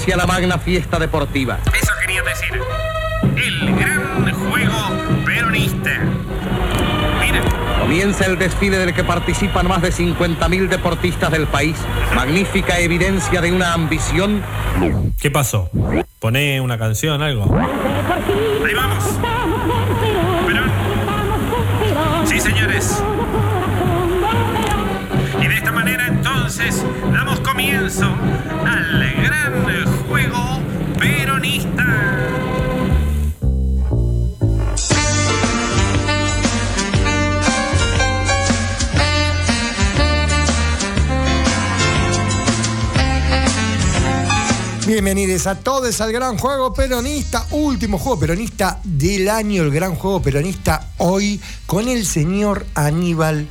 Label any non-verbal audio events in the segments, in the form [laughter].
inicia la magna fiesta deportiva. Eso quería decir. El gran juego peronista. Miren, Comienza el desfile del que participan más de 50.000 deportistas del país. Magnífica evidencia de una ambición ¿Qué pasó? ¿Pone una canción, algo? ahí vamos. Perón. Sí, señores. Y de esta manera entonces damos comienzo al gran juego Bienvenidos a todos al Gran Juego Peronista, último juego peronista del año, el Gran Juego Peronista hoy con el señor Aníbal,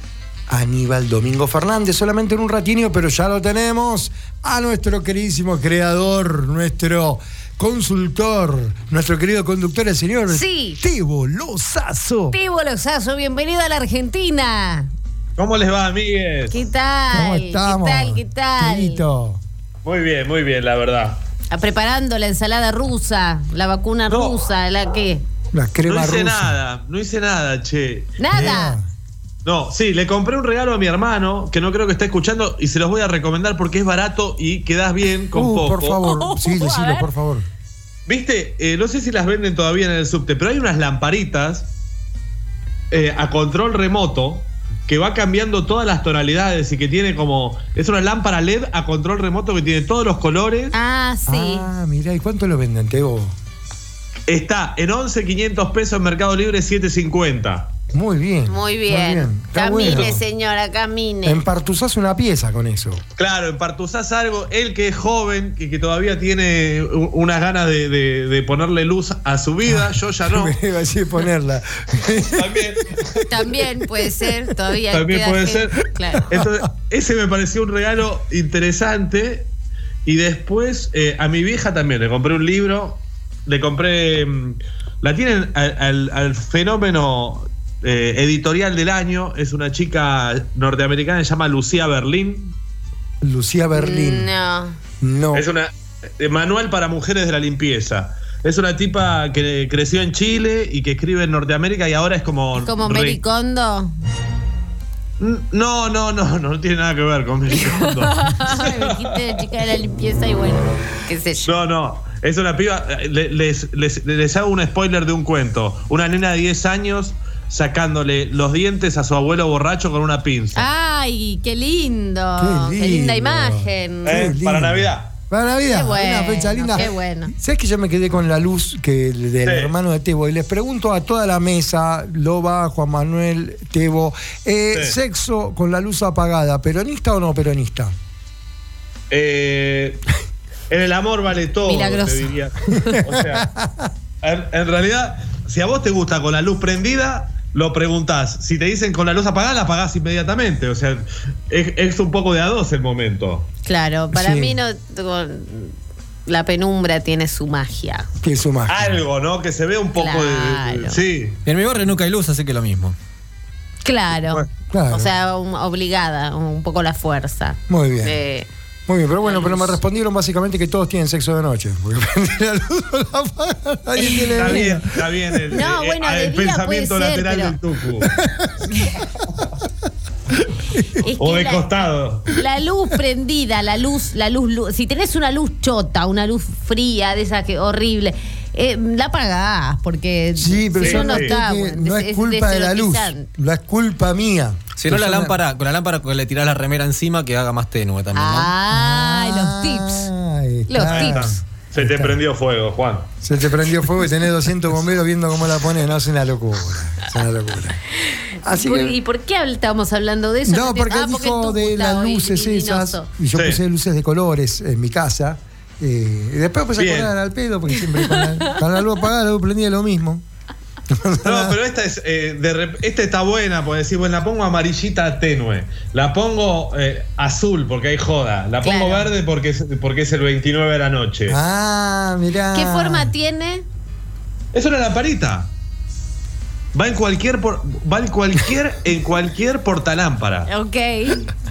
Aníbal Domingo Fernández, solamente en un ratinio, pero ya lo tenemos a nuestro queridísimo creador, nuestro consultor, nuestro querido conductor, el señor Sí. Tebo Lozazo. Tibo Lozazo, bienvenido a la Argentina. ¿Cómo les va, amigues? ¿Qué tal? ¿Cómo estamos? ¿Qué tal? ¿Qué tal? Muy bien, muy bien, la verdad. Ah, Preparando la ensalada rusa, la vacuna No. rusa, la qué. La No crema hice rusa. nada, no hice nada, che. Nada. No, sí, le compré un regalo a mi hermano, que no creo que esté escuchando, y se los voy a recomendar porque es barato y quedas bien con Uh, poco. por favor, [laughs] sí, decilo, por favor. Viste, Eh, no sé si las venden todavía en el subte, pero hay unas lamparitas eh, a control remoto que va cambiando todas las tonalidades y que tiene como. Es una lámpara LED a control remoto que tiene todos los colores. Ah, sí. Ah, mira, ¿y cuánto lo venden, Tebo? Está en 11.500 pesos en Mercado Libre, 7.50. Muy bien. Muy bien. Camine, bueno. señora, camine. Empartuzás una pieza con eso. Claro, empartuzás algo, él que es joven y que todavía tiene unas ganas de, de- de ponerle luz a su vida, yo ya [laughs] no. Me iba a decir ponerla. También. También puede ser, todavía. También puede gente- ser. Claro. Entonces, ese me pareció un regalo interesante. Y después, eh, a mi vieja también, le compré un libro. Le compré. mm, La tienen al, al- al fenómeno eh, editorial del año. Es una chica norteamericana, se llama Lucía Berlín. Lucía Berlín. No. No. Es una eh, manual para mujeres de la limpieza. Es una tipa que creció en Chile y que escribe en Norteamérica y ahora es como. Es como re- Mericondo. No, no, no, no tiene nada que ver con Mericondo. [laughs] Me dijiste chica de la limpieza y bueno, qué sé yo. No, no. Es una piba. eh, le- Les, les- les hago un spoiler de un cuento. Una nena de 10 años sacándole los dientes a su abuelo borracho con una pinza. Ay, qué lindo. Qué Qué, linda imagen. qué ¿Eh? lindo. Para Navidad. Para Navidad. Qué bueno, una fecha linda. qué bueno. ¿Sabes que yo me quedé con la luz que del Sí. hermano de Tebo? Y les pregunto a toda la mesa, Loba, Juan Manuel, Tebo, eh, Sí. sexo con la luz apagada, ¿peronista o no peronista? Eh, en el amor vale todo, Milagroso. te diría. O sea, en, en realidad, si a vos te gusta con la luz prendida, lo preguntás. Si te dicen con la luz apagada, la apagás inmediatamente. O sea, es, es un poco de a dos el momento. Claro, para Sí. mí no. La penumbra tiene su magia. Es su magia. Algo, ¿no? Que se ve un poco de-. Sí. En mi barrio nunca hay luz, así que lo mismo. Claro. Bueno, claro. O sea, un- obligada, un poco la fuerza. Muy bien. Eh, Muy bien, pero bueno, pero me luz. respondieron básicamente que todos tienen sexo de noche. Porque [laughs] la luz o la nadie tiene Está bien, está bien el, No, eh, bueno, el pensamiento ser, lateral pero- del tucu. [laughs] es O que de la- costado. La luz prendida, la luz, la luz, lu- si tenés una luz chota, una luz fría, de esa que horrible, eh, la apagás, porque Sí, pero si yo no, está. que bueno, no es, culpa de la luz, no es culpa mía. Si no, la lámpara, con la lámpara que le tirás la remera encima que haga más tenue también, ¿no? Ay, los tips. Los está. tips. Se te prendió fuego, Juan. Se te prendió fuego y tenés 200 bomberos viendo cómo la pones. No, es una locura. Es una locura. Así ¿Por- que- ¿Y por qué estamos hablando de eso? no, porque ah, dijo de las luces esas. luminoso. Y yo Sí. puse luces de colores en mi casa. Eh, y después puse a Bien. acordar al pedo, porque siempre con la, [laughs] con la luz apagada, la luz prendida lo mismo. No, [laughs] pero esta es eh, de esta está buena, porque decir, bueno, la pongo amarillita tenue. La pongo eh, azul porque hay joda. La pongo Claro. verde porque es, porque es el 29 de la noche. Ah, mirá. ¿Qué forma tiene? Es una lamparita. Va en cualquier por- va en cualquier en cualquier portalámpara. Ok.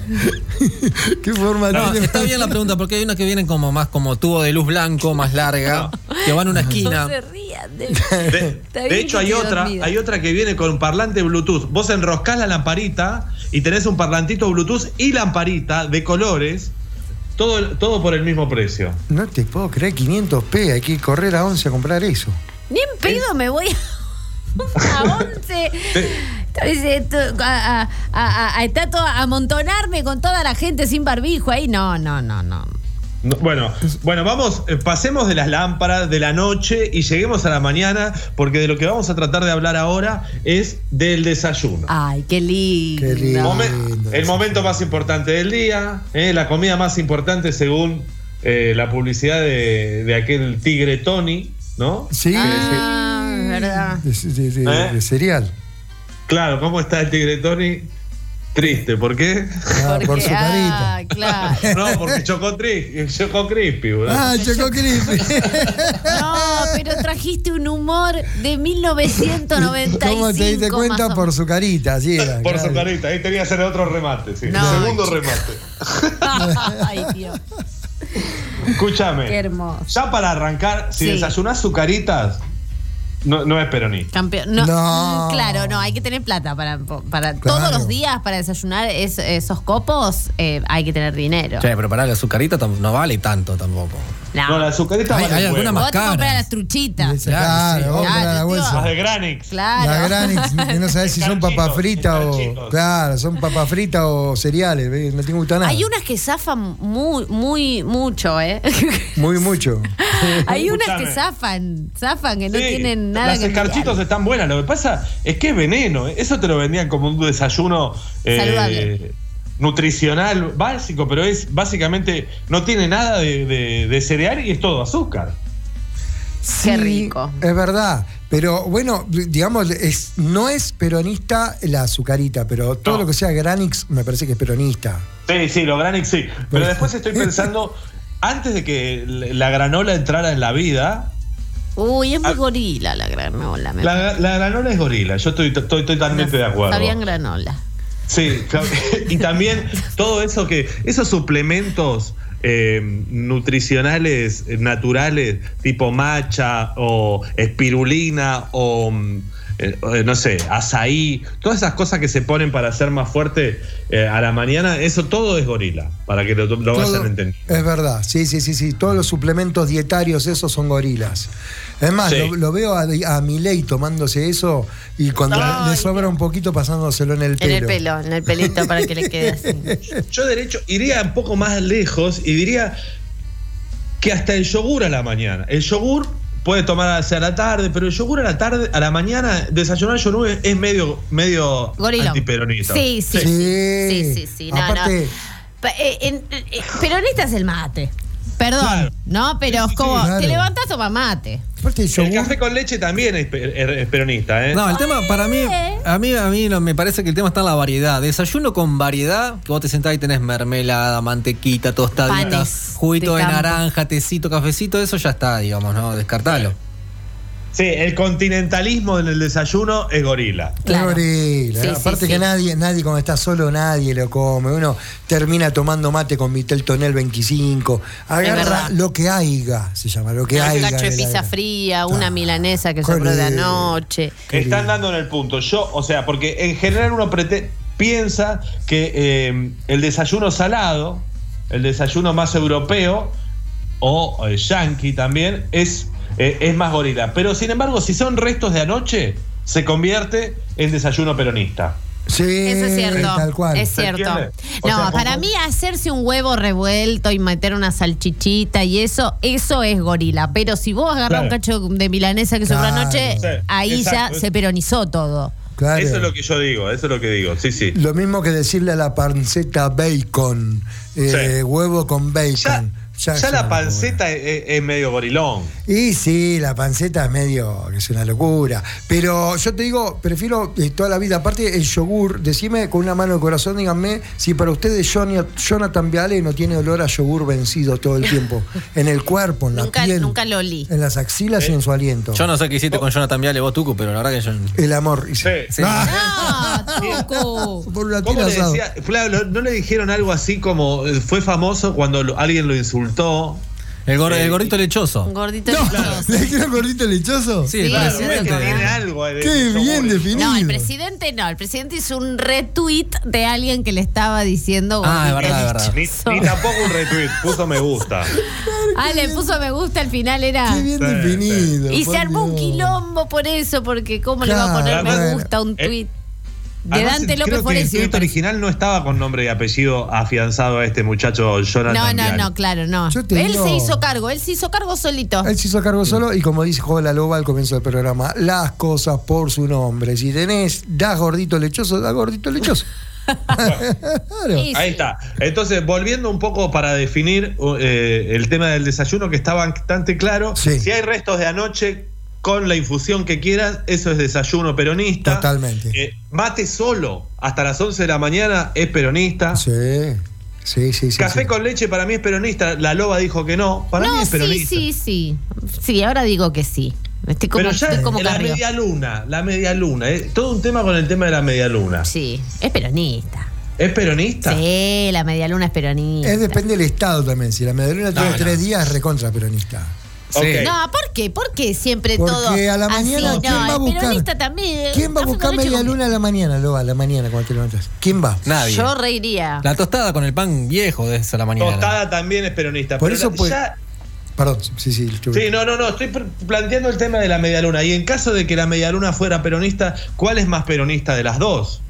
[laughs] ¿Qué forma No, tiene? está bien la pregunta, porque hay unas que vienen como más como tubo de luz blanco, más larga, que van a una esquina. No se rían de, [laughs] De, hecho, hay otra, hay otra que viene con parlante Bluetooth. Vos enroscás la lamparita y tenés un parlantito Bluetooth y lamparita de colores, todo, todo por el mismo precio. No te puedo creer, 500p, hay que correr a 11 a comprar eso. Ni en pedo me voy a, [laughs] a 11. Entonces, esto- a, a, a- a- está todo- a amontonarme con toda la gente sin barbijo ahí. No, no, no, no. No, bueno, bueno, vamos, eh, pasemos de las lámparas de la noche y lleguemos a la mañana, porque de lo que vamos a tratar de hablar ahora es del desayuno. Ay, qué lindo. Qué lindo. Momen- el momento más importante del día, eh, la comida más importante según eh, la publicidad de, de aquel tigre Tony, ¿no? Sí, Ah, verdad. de, de- de- ¿Eh? de cereal. Claro, ¿cómo está el tigre Tony? Triste, ¿por qué? Ah, por su carita. Ah, claro. No, porque chocó, tri- chocó crispy, boludo. Ah, Choco Crispy. [laughs] [laughs] No, pero trajiste un humor de 1995. ¿Cómo te diste cuenta? o Por su carita, así era. Por su carita, ahí tenía que hacer otro remate, sí. No, Segundo chico. remate. [laughs] Ay, Dios. Escúchame. Qué hermoso. Ya para arrancar, si Sí. desayunás sucaritas, no, no es peronista. Campeón. No, No. mm, Claro, no, hay que tener plata para, para Claro. todos los días para desayunar es- esos copos, eh, hay que tener dinero. Che, pero pará, la azucarita tam- no vale tanto tampoco. No. La azucarita Hay- vale hay un alguna más Vos te compras caras. las truchitas. Claro, Claro, vos la Claro, bolsa. Las de Granix. Claro. La Granix, [laughs] que no sabes si son papas fritas o. Claro, son papas fritas o cereales, ¿ves? no te gusta nada. Hay unas que zafan muy, muy, mucho, ¿eh? [laughs] Muy mucho. [laughs] Hay unas que zafan, zafan, que no Sí, tienen nada Las que escarchitos están buenas. Lo que pasa es que es veneno. ¿eh? Eso te lo vendían como un desayuno eh, Saludable. Nutricional básico, pero es básicamente no tiene nada de, de- de cereal y es todo azúcar. Qué rico. Es verdad. Pero bueno, digamos, es, no es peronista la azucarita, pero todo No. lo que sea Granix me parece que es peronista. Sí, sí, los Granix sí. Pero después estoy [laughs] pensando, antes de que la granola entrara en la vida, Uy, es muy Ah. gorila la granola. me la, la granola es gorila. Yo estoy, estoy totalmente de acuerdo. Está bien granola. Sí, [laughs] y también todo eso que, esos suplementos eh, nutricionales eh, naturales, tipo matcha o espirulina o mm, eh, eh, no sé, azaí, todas esas cosas que se ponen para ser más fuerte eh, a la mañana, eso todo es gorila, para que lo, lo Todo- vayan entendiendo. es verdad, sí, sí, sí, sí. Todos los suplementos dietarios, esos son gorilas. Es más, Sí. lo, lo veo a, a Milei tomándose eso y cuando Ay, le sobra un poquito pasándoselo en el En pelo. el pelo, en el pelito para que le quede así. [laughs] Yo derecho iría un poco más lejos y diría que hasta el yogur a la mañana. El yogur puede tomar hacia la tarde, pero el yogur a la tarde, a la mañana, desayunar yogur es medio, medio antiperonista. Sí, sí, sí. Sí. Sí, sí, sí. No, Aparte- no. Pa- eh, en- eh, peronista es el mate. Perdón, Claro. ¿no? Pero es como, sí, claro. te levantás, toma mate. El café con leche también es, pe- es peronista, ¿eh? No, el tema para mí, a mí, a mí no, me parece que el tema está en la variedad. Desayuno con variedad, que vos te sentás y tenés mermelada, mantequita, tostadita, Panes juguito de de, naranja, tecito, cafecito, eso ya está, digamos, ¿no? Descartalo. Sí, el continentalismo en el desayuno es gorila. es gorila. Sí, Aparte sí, que sí. nadie, nadie cuando está solo, nadie lo come. Uno termina tomando mate con Vitel Tonel 25. Agarra lo que haiga, se llama, lo que Un haiga. cacho de pizza fría, una Ah, milanesa que qué sobró de anoche. Están dando en el punto. Yo, o sea, porque en general uno prete- piensa que eh, el desayuno salado, el desayuno más europeo o eh, yankee también, es, eh, es más gorila. Pero sin embargo, si son restos de anoche, se convierte en desayuno peronista. Sí, Eso es cierto. tal cual. Es ¿Se cierto. No, sea, para mí hacerse un huevo revuelto y meter una salchichita y eso, eso es gorila. Pero si vos agarrás un cacho de milanesa que sobró Claro. anoche, Sí, ahí exacto. ya se peronizó todo. Claro. Eso es lo que yo digo, eso es lo que digo. Sí, sí. Lo mismo que decirle a la panceta bacon, eh, Sí. huevo con bacon. Ya- Ya, la panceta es, es medio gorilón. Y sí, la panceta es medio, que es una locura. Pero yo te digo, prefiero eh, toda la vida. Aparte, el yogur, decime con una mano de corazón, díganme si para ustedes Jonathan Viale no tiene olor a yogur vencido todo el tiempo. En el cuerpo, en la Nunca, piel, nunca lo olí. en las axilas y en su aliento. Yo no sé qué hiciste con Jonathan Viale vos, Tucu, pero la verdad que yo. El amor. Sí. Sí. Ah, No, [laughs] Tucu. por una ¿Cómo le decía? ¿no le dijeron algo así como eh, fue famoso cuando alguien lo insultó? El, gor- el gordito lechoso. Gordito No, lechoso. [laughs] ¿le dijeron gordito lechoso? Sí, el Sí, presidente. es que tiene algo. de- Qué de- bien definido. No, el presidente no. El presidente hizo un retweet de alguien que le estaba diciendo. Ah, gordito verdad, es verdad. Ni, ni tampoco un retweet, puso me gusta. [laughs] Ah, le puso me gusta al final, era. Qué bien Sí, definido. Y por se armó un Dios. quilombo por eso, porque ¿cómo le va a Claro, poner me bueno. gusta a un Eh, tweet? De Además, Dante creo López que el tweet original no estaba con nombre y apellido afianzado a este muchacho Jonathan No, no, no, claro, no. Yo te Él digo- se hizo cargo, él se hizo cargo solito. Él se hizo cargo solo y como dijo la loba al comienzo del programa, las cosas por su nombre. Si tenés, das gordito lechoso, das gordito lechoso. [laughs] Claro. Ahí sí. está. Entonces, volviendo un poco para definir eh, el tema del desayuno, que está bastante claro. Sí. Si hay restos de anoche, con la infusión que quieras, eso es desayuno peronista. Totalmente. Eh, mate solo hasta las 11 de la mañana es peronista. Sí, sí, sí. sí, Café sí. con leche para mí es peronista. La loba dijo que no. Para mí No, es sí, peronista. sí, sí. Sí, ahora digo que sí. Estoy como, Pero ya estoy como la media luna, la media luna, eh, todo un tema con el tema de la media luna. Sí, es peronista. ¿Es peronista? Sí, la media luna es peronista. Es depende del estado también. Si la medallona tiene no. tres días, es recontra peronista. No, ¿por qué? ¿Por qué siempre Porque todo? a la así? mañana, no, ¿quién va a el buscar? peronista también. ¿Quién va a buscar media luna a la mañana, Loba? A la mañana cuando te levantas. ¿Quién va? Nadie. Yo reiría. La tostada con el pan viejo de esa la mañana. Tostada también es peronista. Por pero eso la- pues- ya- Perdón, sí, sí. Sí, no, no, no, estoy planteando el tema de la medialuna. Y en caso de que la medialuna fuera peronista, ¿cuál es más peronista de las dos?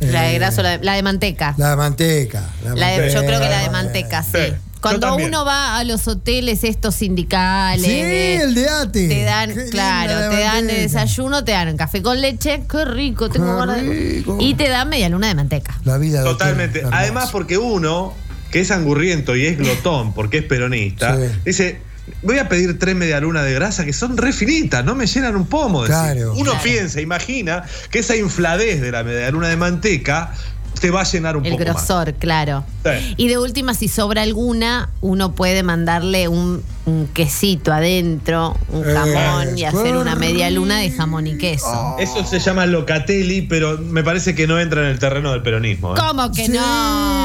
La de Eh, graso, la de, la de manteca. La de manteca. La de La de- yo creo que la de manteca. sí. Cuando uno va a los hoteles estos sindicales, Sí, de- el de Ate. te dan, Qué claro, la te dan de desayuno, te dan café con leche, qué rico, tengo Qué rico. Y te dan media luna de manteca. La vida de Totalmente. hotel. Además, porque uno, que es angurriento y es glotón, porque es peronista, Sí. dice, voy a pedir tres medialunas de grasa que son re finitas, no me llenan un pomo. Claro. Uno Claro. piensa, imagina, que esa infladez de la medialuna de manteca te va a llenar un El poco grosor, claro. Sí. Y de última, si sobra alguna, uno puede mandarle un, un quesito adentro, un Eh, jamón y hacer una media luna de jamón y queso. más. Eso se llama locatelli, pero me parece que no entra en el terreno del peronismo. ¿eh? ¿Cómo que Sí, no?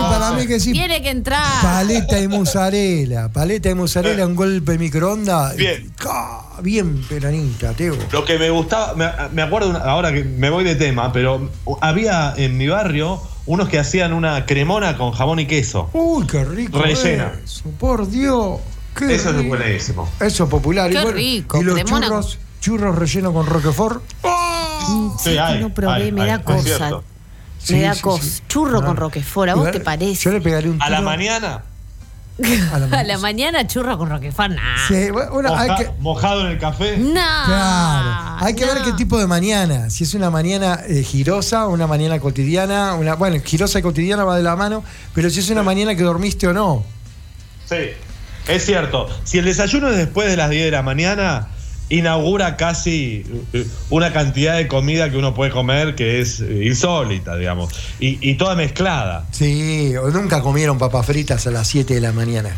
para mí que sí. Tiene que entrar. Paleta de mozzarella. Paleta de mozzarella, un golpe de microondas. Bien. Bien peronista, Teo. Lo que me gustaba, me, me acuerdo una- ahora que me voy de tema, pero había en mi barrio unos que hacían una cremona con jamón y queso. Uy, qué rico. Rellena. Eso, por Dios. Qué Eso es rico. buenísimo. Eso es popular. Qué y bueno, rico, Y los cremona churros, churros rellenos con Roquefort. Mm, Sí, sí, hay, no probé, hay, me hay, da es cosa. me da sí, cosa. sí. Churro Ah. con Roquefort, ¿a vos te parece? Yo le pegaré un A la tiro mañana, A la [laughs] A mañana. la mañana churro con Roquefort, nah. Sí, bueno, hay moja- que, mojado en el café. No. Claro. Hay que ver qué tipo de mañana. Si es una mañana eh, girosa, una mañana cotidiana, una, bueno, girosa y cotidiana va de la mano, pero si es una mañana que dormiste o no. Sí, es cierto. Si el desayuno es después de las 10 de la mañana, inaugura casi eh, una cantidad de comida que uno puede comer que es eh, insólita, digamos. Y, toda mezclada. Sí, nunca comieron papas fritas a las 7 de la mañana.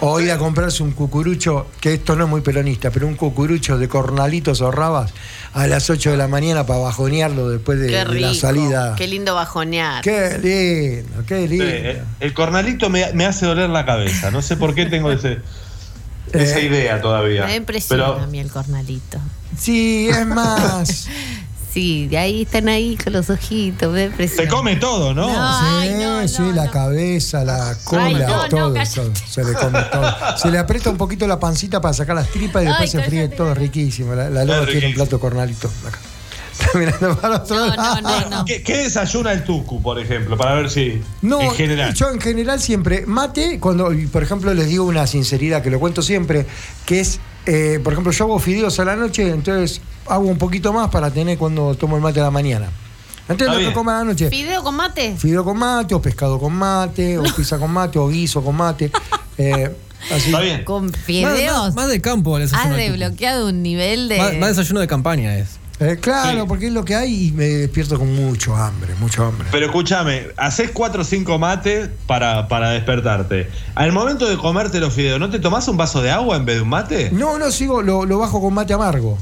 O ir a comprarse un cucurucho, que esto no es muy peronista, pero un cucurucho de cornalitos o rabas a las 8 de la mañana para bajonearlo después de, Qué de rico. la salida. Qué lindo bajonear. Qué lindo, qué lindo. eh, el cornalito me, me hace doler la cabeza. No sé por qué tengo ese, [laughs] esa Eh, idea todavía. Me da impresión Pero a mí el cornalito. Sí, es [laughs] más. Sí, de ahí están ahí con los ojitos, impresión. se come todo, ¿no? No. Ay, sí, no, sí, no, la no. cabeza, la cola, Ay, no, no, todo. Se le come todo. Se le aprieta un poquito la pancita para sacar las tripas y después Ay, se fríe cállate, todo riquísimo. La, la loba tiene un plato cornalito. Acá. [laughs] Está mirando para otro No, no, lado. no, no. ¿Qué, qué desayuna el tucu, por ejemplo? Para ver si. No, en general. yo en general siempre mate, cuando, por ejemplo, les digo una sinceridad que lo cuento siempre, que es, eh, por ejemplo, yo hago fideos a la noche, entonces hago un poquito más para tener cuando tomo el mate a la mañana. Entonces lo que como a la noche, ¿Fideo con mate? fideo con mate, o pescado con mate, o pizza con mate, o guiso con mate. [laughs] Eh, Así. Está bien. Con Más, fideos. más- más de campo. Has desbloqueado un nivel de. Más, más desayuno de campaña es. Eh, claro, Sí. porque es lo que hay y me despierto con mucho hambre, mucho hambre. Pero escúchame, haces 4 o 5 mates para, para despertarte. Al momento de comerte los fideos, ¿no te tomás un vaso de agua en vez de un mate? No, no, sigo, lo, lo bajo con mate amargo.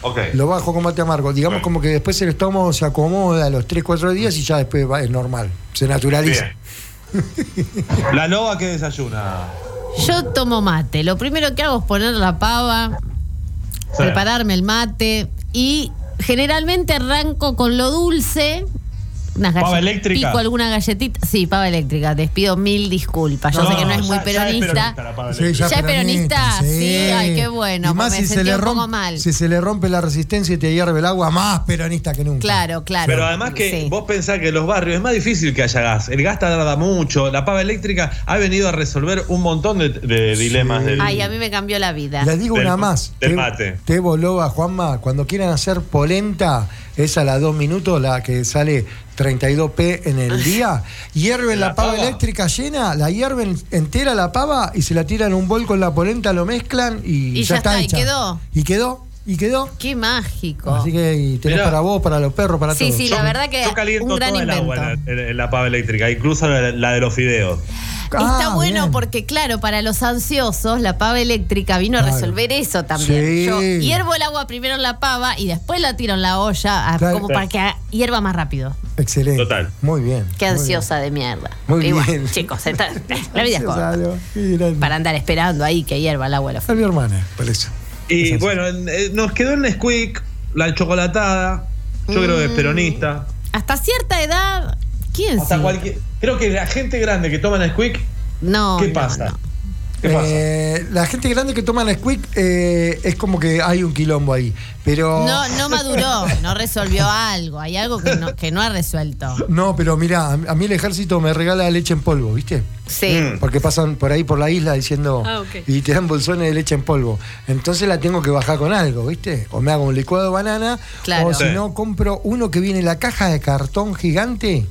Ok. Lo bajo con mate amargo. Digamos Bueno. como que después el estómago se acomoda a los 3, 4 días y ya después va- es normal. Se naturaliza. Bien. [laughs] La nova que desayuna. Yo tomo mate. Lo primero que hago es poner la pava, Sí. prepararme el mate y generalmente arranco con lo dulce. Unas ¿Pava eléctrica? Pico alguna galletita. Sí, pava eléctrica. Les pido mil disculpas. Yo No, sé que no es ya- muy es peronista. Sí. ¿Ya es peronista? Sí, ay, qué bueno, Y más me si se, sentí le un poco rompe, mal. si se le rompe la resistencia y te hierve el agua, más peronista que nunca. Claro, claro. Pero además que Sí. vos pensás que en los barrios es más difícil que haya gas. El gas tarda mucho. La pava eléctrica ha venido a resolver un montón de, de dilemas del. Ay, a mí me cambió la vida. Les digo Del- una más. Te- mate. Tebo Loba, Juanma, cuando quieran hacer polenta, esa a la dos minutos, la que sale 32p en el día, hierven la, ¿La pava, pava? eléctrica llena, la hierven entera la pava y se la tiran en un bol con la polenta, lo mezclan y, Y ya está, y hecha. quedó. Y quedó, y quedó. Qué mágico. Así que y tenés Mirá. para vos, para los perros, para Sí, todos. sí, la verdad que Yo caliento un gran toda el agua invento. en la, en la pava eléctrica, incluso la, la de los fideos. Ah, Está bueno bien. porque, claro, para los ansiosos, la pava eléctrica vino a resolver eso también. Sí. Yo hiervo el agua primero en la pava y después la tiro en la olla, a- Claro. como para que hierva más rápido. Excelente. Total. Muy bien. Qué ansiosa de mierda. Muy Igual, bien. [laughs] chicos, está- la vida es corta. Para andar esperando ahí que hierva el agua la A mi hermana, por eso. Y bueno, eh, nos quedó el Nesquik, la chocolatada. Yo creo que es peronista. Hasta cierta edad, ¿quién Hasta sí? cualquier. Creo que la gente grande que toma Nesquik, No, ¿qué no, pasa? no. ¿Qué pasa? Eh, la gente grande que toma Nesquik eh, es como que hay un quilombo ahí. Pero. No, no maduró, no resolvió algo. Hay algo que no, que no ha resuelto. No, pero mira, a mí el ejército me regala leche en polvo, ¿viste? Sí. Mm. Porque pasan por ahí por la isla diciendo. Ah. Y te dan bolsones de leche en polvo. Entonces la tengo que bajar con algo, ¿viste? O me hago un licuado de banana. Claro. O si Sí. no, compro uno que viene en la caja de cartón gigante.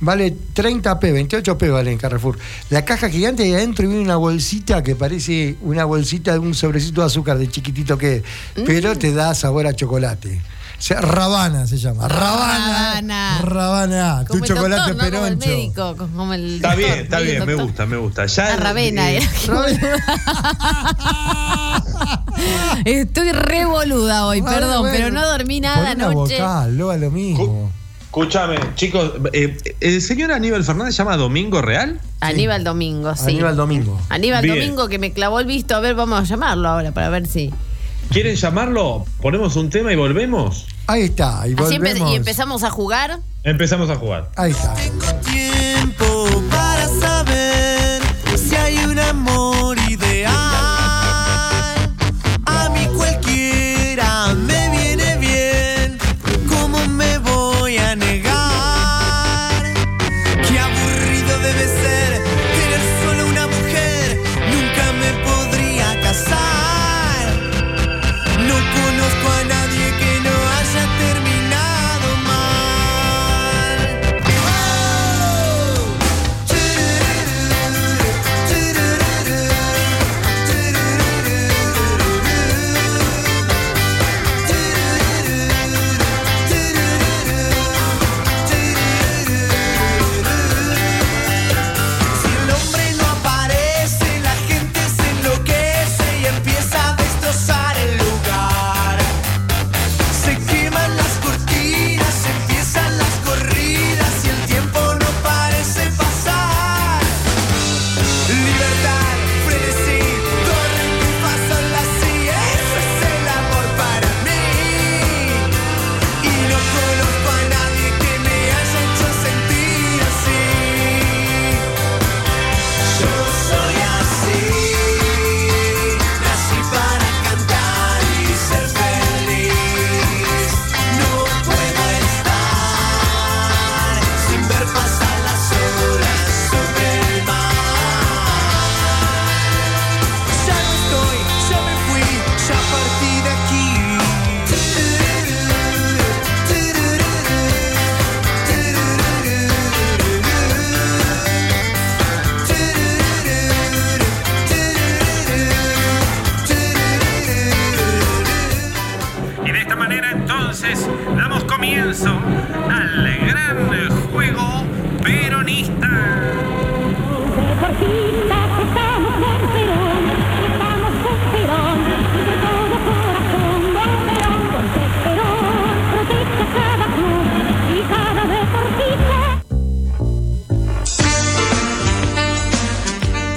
Vale 30p, 28p vale en Carrefour. La caja gigante y adentro viene una bolsita que parece una bolsita de un sobrecito de azúcar de chiquitito que es, Mm. pero te da sabor a chocolate. O sea, Rabana se llama. Rabana. Rabana. Rabana. Tu Como el chocolate doctor, ¿no? Como el peroncho. médico, como el Está doctor, bien, está bien, me gusta, me gusta. Ya Ah, Ravena eh. [laughs] [laughs] Estoy re boluda hoy, Ah, perdón, bueno. pero no dormí nada Pon una anoche. vocal, lo lo mismo. Escúchame, chicos, eh, ¿el señor Aníbal Fernández se llama Domingo Real? Aníbal Domingo, sí. Aníbal Domingo. Aníbal Bien. Domingo que me clavó el visto. A ver, vamos a llamarlo ahora para ver si. ¿Quieren llamarlo? ¿Ponemos un tema y volvemos? Ahí está, y Así empe- volvemos. y empezamos a jugar. Empezamos a jugar. Ahí está. tiempo para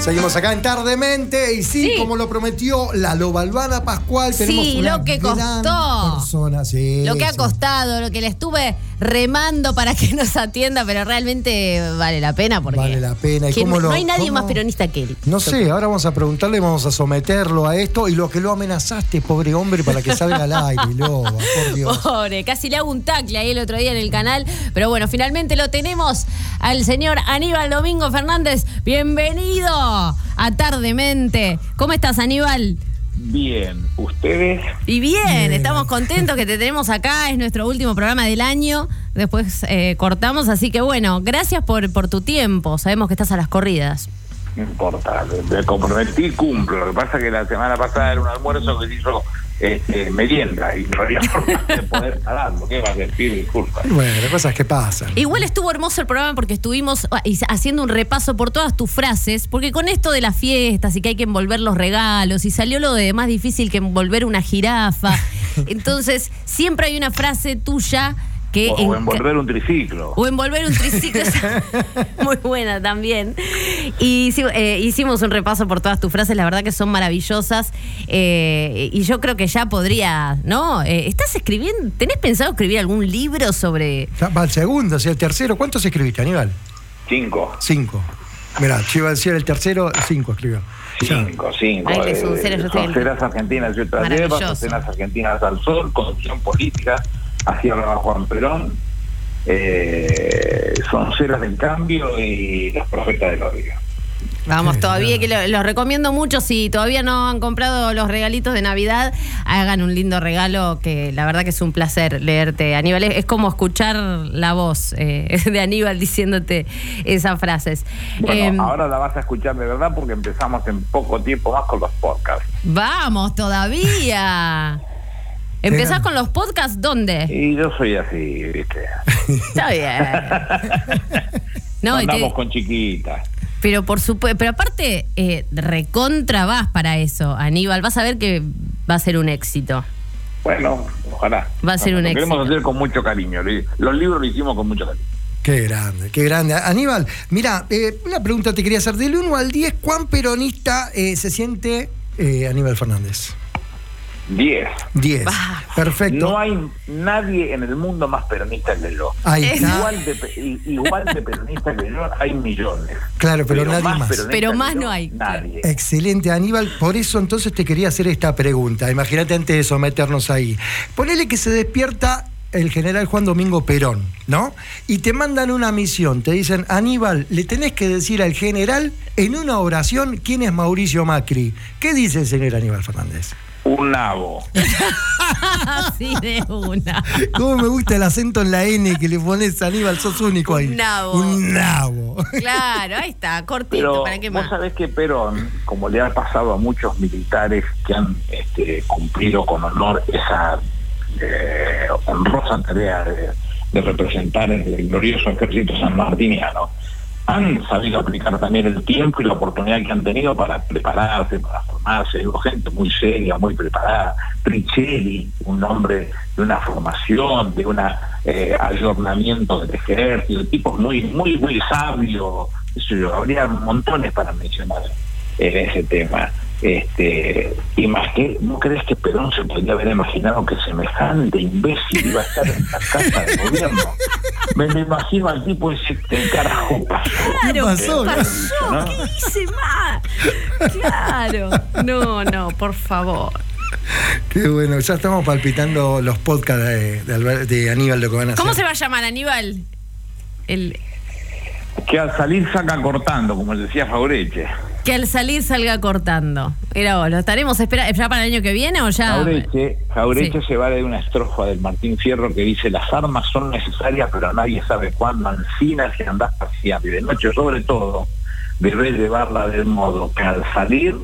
Seguimos acá en Tardemente y sí, Sí. como lo prometió la Lobalbana Pascual, tenemos Sí, una lo que gran costó. persona, sí, Lo que ha costado, lo que le estuve remando para que nos atienda, pero realmente vale la pena porque Vale la pena. ¿Y cómo no, lo- no hay nadie cómo- más peronista que él. No sé, ahora vamos a preguntarle, vamos a someterlo a esto y lo que lo amenazaste, pobre hombre, para que salga al aire, [laughs] Loba, por Dios. Pobre, casi le hago un tacle ahí el otro día en el canal. Pero bueno, finalmente lo tenemos al señor Aníbal Domingo Fernández. Bienvenido a Tardemente. ¿Cómo estás, Aníbal? Bien, ustedes, Y bien, Bien. estamos contentos que te tenemos acá. Es nuestro último programa del año. Después eh, cortamos. Así que bueno, gracias por, por tu tiempo. Sabemos que estás a las corridas. no importa, me comprometí, cumplo. Lo que pasa es que la semana pasada era un almuerzo que se hizo este, merienda y no había [laughs] forma de poder pararlo. ¿Qué vas a decir? Disculpa. Bueno, cosas que pasan. Igual estuvo hermoso el programa porque estuvimos ah, haciendo un repaso por todas tus frases, porque con esto de las fiestas y que hay que envolver los regalos y salió lo de más difícil que envolver una jirafa. [laughs] Entonces, siempre hay una frase tuya que... O, envolver un triciclo. o envolver un triciclo. [laughs] Muy buena también. Y eh, hicimos un repaso por todas tus frases, la verdad que son maravillosas. eh, y yo creo que ya podría, ¿no? Eh, ¿Estás escribiendo? ¿Tenés pensado escribir algún libro sobre Va el segundo, si el tercero. ¿Cuántos escribiste, Aníbal? Cinco. Cinco. Mirá, yo iba a decir el tercero, cinco escribió. Cinco, cinco. Ahí le son eh, son ceras argentinas y otras llevas, argentinas al sol, conducción política, hacia arriba Juan Perón, eh, son ceras del cambio y los profetas del odio. Vamos, todavía que lo- los recomiendo mucho. Si todavía no han comprado los regalitos de Navidad, hagan un lindo regalo que la verdad que es un placer leerte, Aníbal. Es, es como escuchar la voz eh, [laughs] de Aníbal diciéndote esas frases. Bueno, Em, ahora la vas a escuchar de verdad porque empezamos en poco tiempo más con los podcasts. Vamos, todavía. ¿Empezás con los podcasts? ¿Dónde? Y yo soy así, ¿viste? Está bien. [laughs] No, y te- Andamos con chiquitas. pero por supuesto, pero aparte, eh, recontra vas para eso, Aníbal. Vas a ver que va a ser un éxito. Bueno, ojalá. Va a ser Lo un queremos éxito. hacer con mucho cariño. Los libros lo hicimos con mucho cariño. Qué grande, qué grande. Aníbal, mira, eh, una pregunta te quería hacer. Del 1 al 10, ¿cuán peronista eh, se siente eh, Aníbal Fernández? Diez. 10. Bah. Perfecto. No hay nadie en el mundo más peronista que yo. Ahí está. Igual de, igual peronista que yo hay millones. Claro, pero nadie más. peronista Pero más yo, no hay, Nadie. Excelente, Aníbal. Por eso entonces te quería hacer esta pregunta. Imagínate antes de someternos ahí. Ponele que se despierta el general Juan Domingo Perón, ¿no? Y te mandan una misión. Te dicen, Aníbal, le tenés que decir al general en una oración quién es Mauricio Macri. ¿Qué dice el señor Aníbal Fernández? Un nabo. [laughs] Así de una. ¿Cómo me gusta el acento en la N que le pones Aníbal? Sos único ahí. Un nabo. Un nabo. Claro, ahí está, cortito, Pero ¿para qué vos más? sabés que Perón, como le ha pasado a muchos militares que han este, cumplido con honor esa eh, honrosa tarea de, de representar el glorioso ejército sanmartiniano, han sabido aplicar también el tiempo y la oportunidad que han tenido para prepararse, para formarse. Gente muy seria, muy preparada. Tricelli, un hombre de una formación, de un ayornamiento del ejército, tipos muy, muy, muy sabios. habría montones para mencionar en ese tema. Este, y más que, ¿no crees que Perón se podría haber imaginado que semejante imbécil iba a estar en la casa de gobierno? Me, me imagino al tipo ese, ¿qué carajo pasó? Claro, pasó? ¿qué pasó? ¿No? ¿Qué hice más? Claro. No, no, por favor. Qué bueno, ya estamos palpitando los podcasts de, de Albert- de Aníbal lo que van a ¿Cómo se va a llamar, Aníbal? El, Que al salir saca cortando, como decía Faureche. Que al salir salga cortando. Mira vos, ¿lo estaremos esperando ya para el año que viene o ya? Jaureche, Jaureche Sí. se vale de una estrofa del Martín Fierro que dice las armas son necesarias pero nadie sabe cuándo ancinas y andás paseando y de noche sobre todo debes llevarla del modo que al salir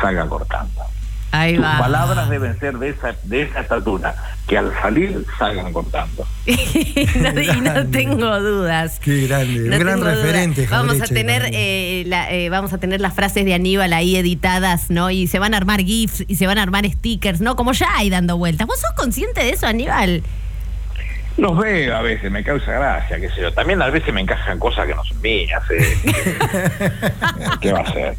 salga cortando. Ahí Tus va. palabras deben ser de esa, de esa estatura, que al salir salgan contando. [laughs] No- y no tengo dudas. Qué grande, un gran referente. Vamos a tener eh, la- eh, vamos a tener las frases de Aníbal ahí editadas, ¿no? Y se van a armar gifs y se van a armar stickers, ¿no? Como ya hay dando vueltas. ¿Vos sos consciente de eso, Aníbal? Los veo a veces, me causa gracia, qué sé yo. También a veces me encajan cosas que no son mías. eh. [laughs] ¿Qué va a ser?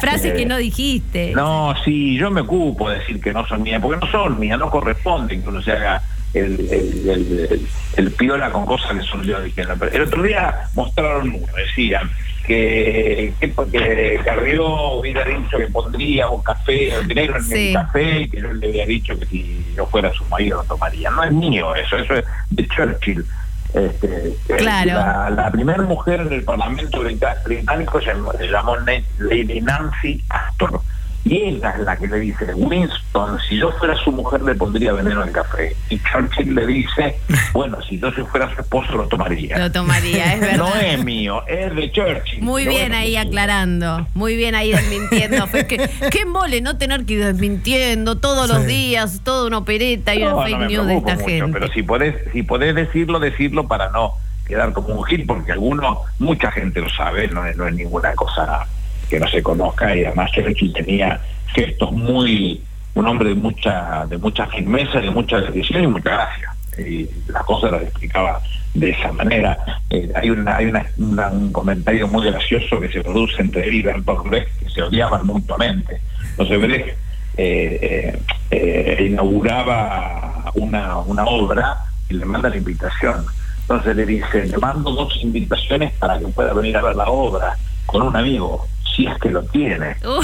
Frases Eh, que no dijiste. No, sí, yo me ocupo de decir que no son mías, porque no son mías, no corresponde que uno se haga el, el, el- el- el piola con cosas que son yo El otro día mostraron uno, decían que, que, que Carrió hubiera dicho que pondría un café, el dinero en Sí. el café, y que yo le había dicho que si yo fuera su marido lo tomaría. No es mío eso, eso es de Churchill. Este, Claro. La, la primera mujer en el Parlamento británico se, se llamó Lady Nancy Astor. Y ella es la que le dice, Winston, si yo fuera su mujer le pondría veneno al café. Y Churchill le dice, [laughs] bueno, si yo si fuera su esposo lo tomaría. Lo tomaría, es [laughs] verdad. No es mío, es de Churchill. Muy bien ahí aclarando, muy bien ahí desmintiendo. Fue que, qué mole no tener que ir desmintiendo todos los días, toda una opereta y No, una no fake news de esta mucho, gente. Pero si podés, si podés decirlo, decirlo para no quedar como un hit, porque alguno, mucha gente lo sabe, no es, no es ninguna cosa que no se conozca, y además Churchill tenía gestos muy, un hombre de mucha, de mucha firmeza, de mucha decisión y mucha gracia. Y las cosas las explicaba de esa manera. Eh, hay una, hay un comentario muy gracioso que se produce entre él y Bertolt Brecht, que se odiaban mutuamente. Entonces Brecht eh, eh, eh, inauguraba una, una obra y le manda la invitación. Entonces le dice, le mando dos invitaciones para que pueda venir a ver la obra con un amigo, si es que lo tiene. Uh,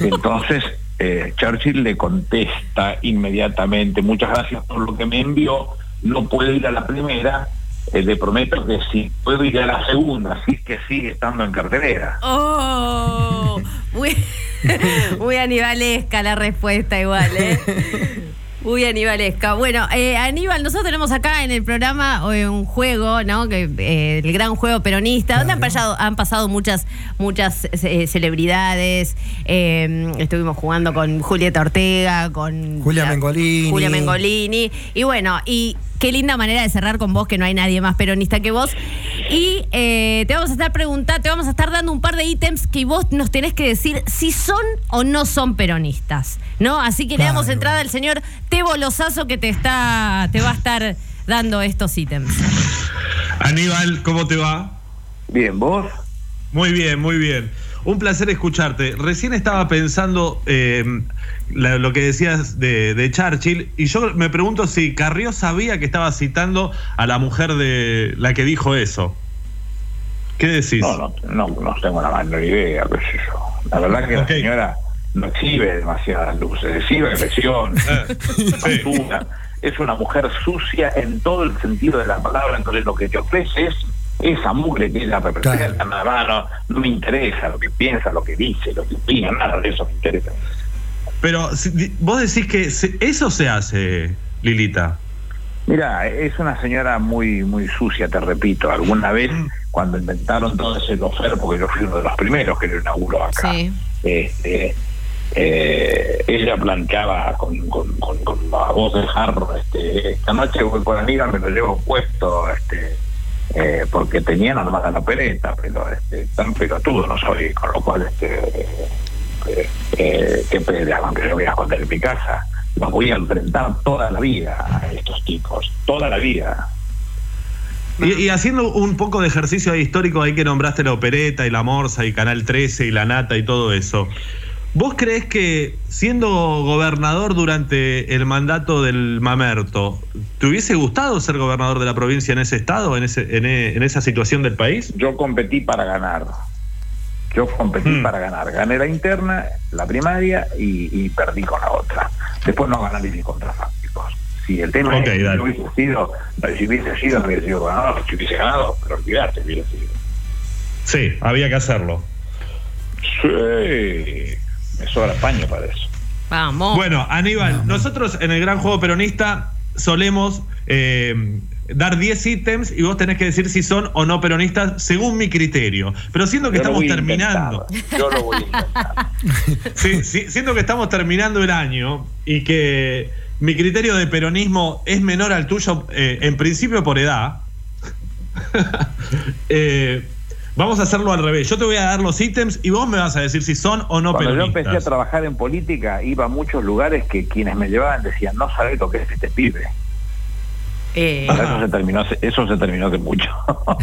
[laughs] Entonces eh, Churchill le contesta inmediatamente, muchas gracias por lo que me envió, no puedo ir a la primera, eh, le prometo que sí, puedo ir a la segunda, así es que sigue estando en cartelera. oh, muy, [laughs] muy animalesca la respuesta igual, ¿eh? Muy animalesca. Bueno, eh, Aníbal, nosotros tenemos acá en el programa eh, un juego, ¿no? Que, eh, el gran juego peronista, donde han pasado, han pasado muchas, muchas eh, celebridades. eh, estuvimos jugando con Julieta Ortega, con Julia Mengolini. Julia Mengolini. Y bueno, y qué linda manera de cerrar con vos, que no hay nadie más peronista que vos. Y te vamos a estar preguntando, te vamos a estar dando un par de ítems que vos nos tenés que decir si son o no son peronistas. ¿No? Así que le damos Claro. entrada al señor Tebo Lozazo que te está, te va a estar dando estos ítems. Aníbal, ¿cómo te va? Bien, vos. Muy bien, muy bien. Un placer escucharte. Recién estaba pensando eh, la- lo que decías de, de Churchill y yo me pregunto si Carrió sabía que estaba citando a la mujer de la que dijo eso. ¿Qué decís? No, no, no, no tengo la menor idea, qué sé yo. La verdad que la señora no exhibe demasiadas luces, exhibe agresión, basura. Es una mujer sucia en todo el sentido de la palabra, entonces lo que te ofrece es esa mugre que ella representa, nada más, no, no me interesa lo que piensa, lo que dice, lo que opina, nada de eso me interesa. Pero vos decís que se- eso se hace, Lilita. Mira, es una señora muy muy sucia, te repito. Alguna vez Mm. cuando inventaron todo ese lofer, porque yo fui uno de los primeros que lo inauguró acá, Sí. este, eh, ella planteaba con, con, la voz de jarro, este, esta noche voy con Aníbal, me lo llevo puesto, este, eh, porque tenían armada la pereta, pero este, tan pelotudo no soy, con lo cual este, eh, eh, aunque yo voy a esconder en mi casa, los voy a enfrentar toda la vida a estos tipos, toda la vida. Y, haciendo un poco de ejercicio histórico, ahí que nombraste la opereta y la morsa y Canal 13 y la nata y todo eso. ¿Vos crees que siendo gobernador durante el mandato del Mamerto, ¿te hubiese gustado ser gobernador de la provincia en ese estado, en, ese, en, e- en esa situación del país? Yo competí para ganar. Yo competí Hmm. para ganar. Gané la interna, la primaria y, y perdí con la otra. Después no gané ni contra fácticos. Si el tema Ok, es que hubiese sido, si hubiese sido, no hubiese sido ganador, si hubiese ganado, pero olvidate, hubiese sido. Sí, había que hacerlo. Sí, me sobra España para eso. Vamos. Bueno, Aníbal, nosotros en el Gran Juego Peronista solemos eh, dar 10 ítems y vos tenés que decir si son o no peronistas según mi criterio. Pero siendo que Yo estamos terminando. Yo lo voy a. [laughs] Sí, sí, siento que estamos terminando el año y que mi criterio de peronismo es menor al tuyo, eh, en principio por edad. [laughs] Eh, vamos a hacerlo al revés. Yo te voy a dar los ítems y vos me vas a decir si son o no Cuando yo empecé a trabajar en política, iba a muchos lugares que quienes me llevaban decían, no sabes lo que es este pibe. Eh, Eso se terminó, hace- eso se terminó hace mucho. [laughs]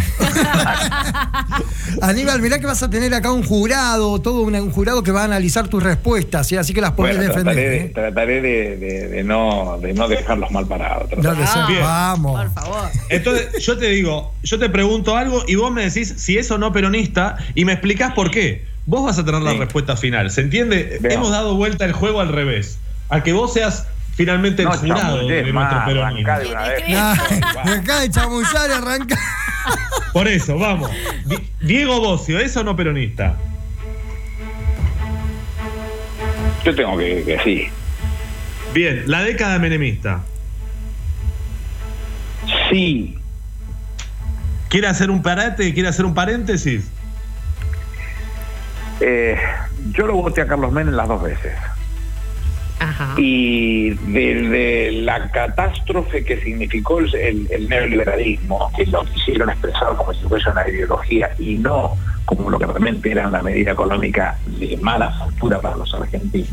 Aníbal, mirá que vas a tener acá un jurado, todo un jurado que va a analizar tus respuestas, ¿sí? así que las podés Bueno, defender. trataré, de, ¿eh? trataré de, de- de no, de no dejarlos mal parados. vamos. por favor. Entonces, yo te digo, yo te pregunto algo y vos me decís si es o no peronista y me explicás por qué. Vos vas a tener la respuesta final. ¿Se entiende? Veamos. Hemos dado vuelta el juego al revés. A que vos seas finalmente el No, jurado de más, nuestro peronismo. arrancá de chamullar y. Por eso, vamos. Di- Diego Bocio, ¿es o no peronista? Yo tengo que que sí. Bien, la década menemista. Sí, ¿Quiere hacer un parate? ¿Quiere hacer un paréntesis? eh, yo lo voté a Carlos Menem las dos veces. Y desde la catástrofe que significó el, neoliberalismo, que lo quisieron expresar como si fuese una ideología y no como lo que realmente era una medida económica de mala factura para los argentinos,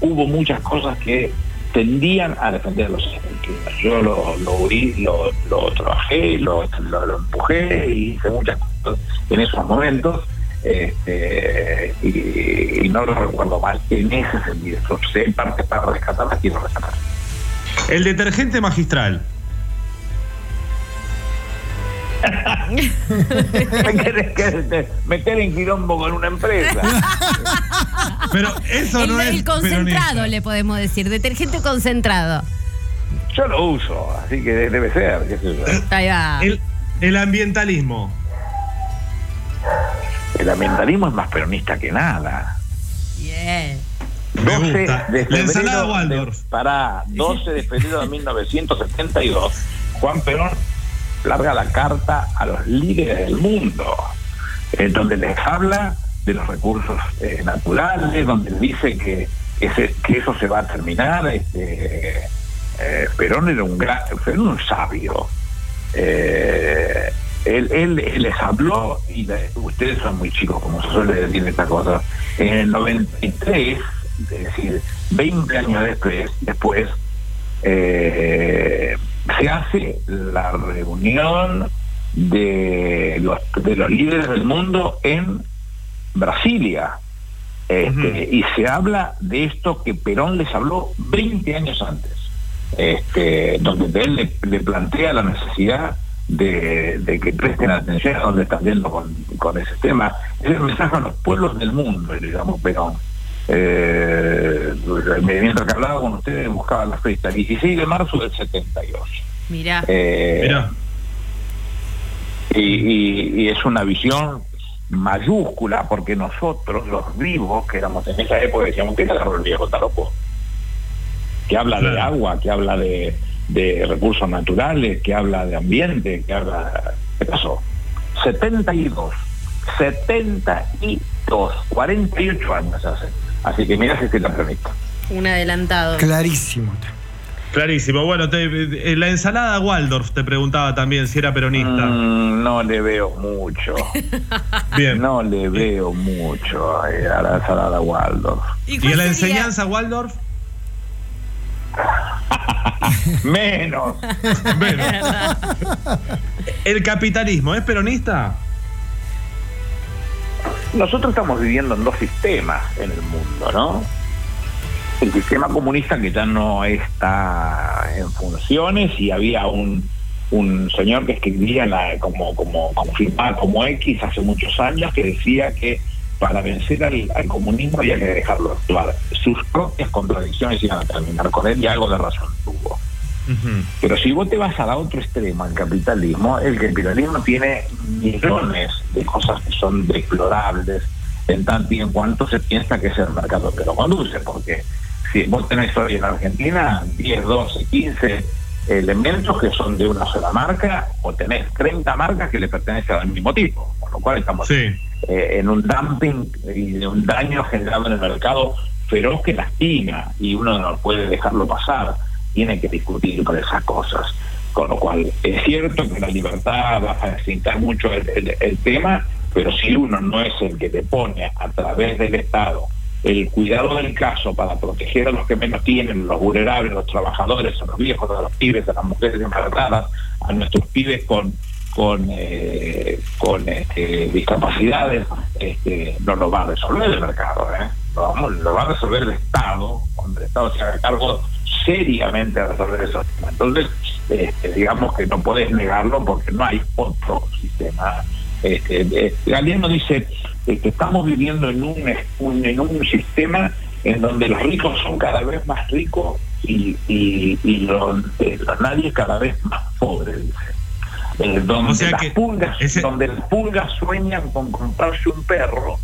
hubo muchas cosas que tendían a defender a los argentinos. Yo lo, lo, lo, trabajé, lo, lo- lo empujé y hice muchas cosas en esos momentos. Este, y, y no lo recuerdo mal en ese sentido. Yo sé partes para rescatarlas, quiero rescatar. El detergente magistral. [laughs] ¿Me querés que- meter en quilombo con una empresa? Pero eso el, no el es concentrado, peronista. le podemos decir. Detergente concentrado. Yo lo uso, así que debe ser. qué sé yo. Ahí va. El, el ambientalismo. El ambientalismo es más peronista que nada. Bien. Me 12 gusta. de La ensalada febrero de, Waldorf. pará, 12 de febrero de 1972, Juan Perón larga la carta a los líderes del mundo, en donde les habla de los recursos eh, naturales, donde dice que, ese, que eso se va a terminar. Este, eh, Perón era un gran, era un sabio. Él, él- él les habló, y ustedes son muy chicos, como se suele decir esta cosa, en el 93, es decir, 20 años después, después eh, se hace la reunión de los, de los líderes del mundo en Brasilia. Este, Y se habla de esto que Perón les habló 20 años antes, este, donde él le, le plantea la necesidad de, de que presten atención a dónde están viendo con, con ese tema. Es el mensaje a los pueblos del mundo, llamó Perón. Eh, mientras que hablaba con ustedes buscaba la fecha, 16 de marzo del 72. Mirá. Eh, Mirá. y, y- y es una visión mayúscula porque nosotros, los vivos, que éramos en esa época, decíamos, ¿qué agarró el viejo? ¿Está loco? Que habla de agua, que habla de, de recursos naturales, que habla de ambiente, que habla... ¿Qué pasó? 72. 72. 48 años hace. Así que mira si tan peronista. Un adelantado. Clarísimo. Clarísimo. Bueno, te- eh, la ensalada Waldorf te preguntaba también si era peronista. Mm, no le veo mucho. [laughs] Bien. No le veo mucho eh, a la ensalada Waldorf. ¿Y en la sería? enseñanza Waldorf? [laughs] Menos. Bueno. ¿El capitalismo es peronista? Nosotros estamos viviendo en dos sistemas en el mundo, ¿no? El sistema comunista que ya no está en funciones y había un, un señor que escribía en la- como, como, como firmaba como X hace muchos años que decía que para vencer al, al comunismo había que dejarlo actuar. Sus propias contradicciones iban a terminar con él y algo de razón tuvo. Pero si vos te vas al otro extremo, al capitalismo, el capitalismo tiene millones de cosas que son deplorables en tanto y en cuanto se piensa que es el mercado que lo conduce, porque si vos tenés hoy en Argentina 10, 12, 15 elementos que son de una sola marca o tenés 30 marcas que le pertenecen al mismo tipo, con lo cual estamos Sí. Eh, en un dumping y de un daño generado en el mercado feroz que lastima y uno no puede dejarlo pasar, tiene que discutir por esas cosas. Con lo cual, es cierto que la libertad va a facilitar mucho el tema, pero si uno no es el que te pone a través del Estado el cuidado del caso para proteger a los que menos tienen, los vulnerables, los trabajadores, a los viejos, a los pibes, a las mujeres embarazadas, a nuestros pibes con con eh, con este, discapacidades, este, no lo va a resolver el mercado, ¿eh? lo, lo va a resolver el Estado, cuando el Estado se haga cargo seriamente de resolver esos temas. Entonces, este, digamos que no puedes negarlo porque no hay otro sistema. Este, eh, Galeano dice que estamos viviendo en un, en un sistema en donde los ricos son cada vez más ricos y, y, y nadie cada vez más pobres, dice. Eh, donde, O sea las pulgas, ese- donde las pulgas sueñan con comprarse un perro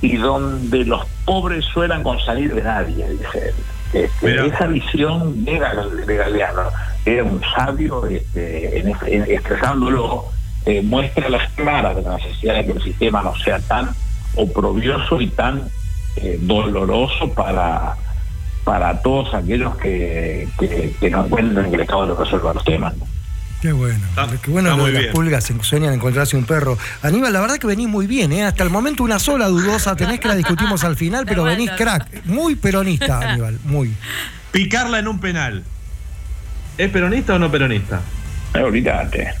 y donde los pobres suenan con salir de nadie, dice él. Este, Pero- esa visión de, Gal- de Galeano, era un sabio este, en, en- expresándolo, eh, muestra las claras de la necesidad de que el sistema no sea tan oprobioso y tan eh, doloroso para para todos aquellos que, que, que no encuentran que el Estado lo resuelva los temas. ¿no? Qué bueno. Está- Qué bueno lo de las bien. pulgas se sueñan encontrarse un perro. Aníbal, la verdad que venís muy bien, ¿eh? Hasta el momento una sola dudosa tenés que la discutimos al final, [laughs] pero venís crack. Muy peronista, Aníbal, muy. Picarla en un penal. ¿Es peronista o no peronista? Eh, olvídate.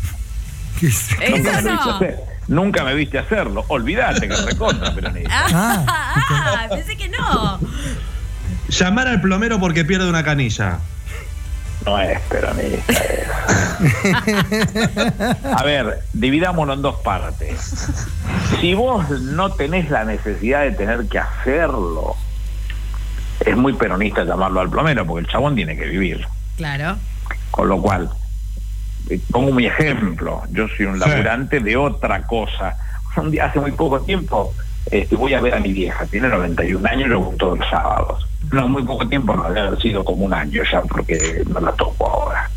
¿Qué es? Eso Nunca me, hacer- nunca me viste hacerlo. Olvídate que recontra peronista. [laughs] Ah, pensé que no. Llamar al plomero porque pierde una canilla. No es peronista. es. A ver, dividámoslo en dos partes. Si vos no tenés la necesidad de tener que hacerlo, es muy peronista llamarlo al plomero, porque el chabón tiene que vivir. Claro. Con lo cual, eh, pongo mi ejemplo, yo soy un Sí. laburante de otra cosa. Un día, hace muy poco tiempo, este, voy a ver a mi vieja, tiene 91 años, lo voy todos los sábados. No, muy poco tiempo, no debe haber sido como un año ya, porque no la toco ahora.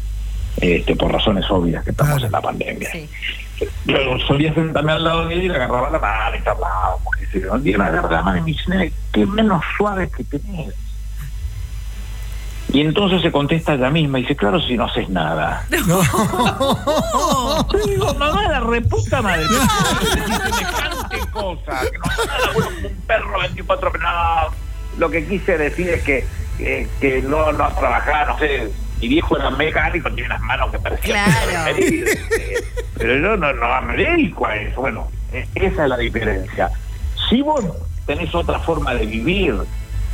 Este, por razones obvias que estamos Claro. en la pandemia. Sí. Yo solía sentarme al lado de él y le agarraba la mano y te hablábamos. qué sé yo. Un día me agarra la mano y me dice, "Nene, qué menos suave que tenés. Y entonces se contesta ella misma y dice, claro, si no haces nada. [laughs] Yo digo, mamá, la reputa madre. semejante cosa. Que no hagas nada, bueno, como un perro 24 pero no. Lo que quise decir es que, que, que no, no trabajaba, no sé. Mi viejo era mecánico, tiene unas manos que parecían. Claro. Eh, Pero yo no, no me dedico a eso. Bueno, eh, esa es la diferencia. Si vos tenés otra forma de vivir,